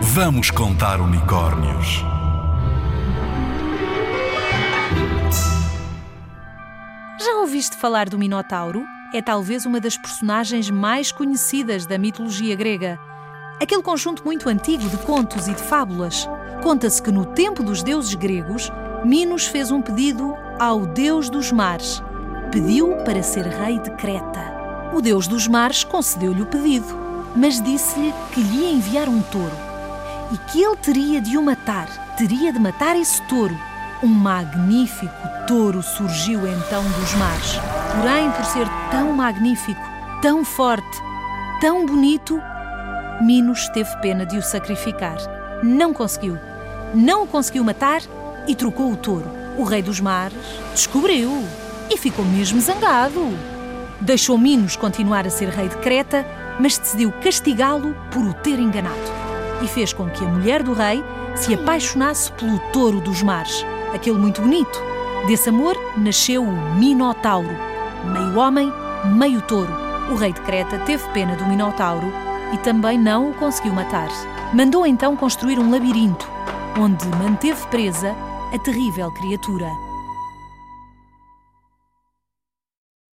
Vamos contar unicórnios. Já ouviste falar do Minotauro? É talvez uma das personagens mais conhecidas da mitologia grega. Aquele conjunto muito antigo de contos e de fábulas. Conta-se que no tempo dos deuses gregos, Minos fez um pedido ao deus dos mares. Pediu para ser rei de Creta. O deus dos mares concedeu-lhe o pedido, mas disse-lhe que lhe ia enviar um touro e que ele teria de o matar. Teria de matar esse touro. Um magnífico touro surgiu então dos mares. Porém, por ser tão magnífico, tão forte, tão bonito, Minos teve pena de o sacrificar. Não conseguiu. Não o conseguiu matar e trocou o touro. O rei dos mares descobriu e ficou mesmo zangado. Deixou Minos continuar a ser rei de Creta, mas decidiu castigá-lo por o ter enganado. E fez com que a mulher do rei se apaixonasse pelo touro dos mares, aquele muito bonito. Desse amor nasceu o Minotauro, meio homem, meio touro. O rei de Creta teve pena do Minotauro e também não o conseguiu matar. Mandou então construir um labirinto, onde manteve presa a terrível criatura.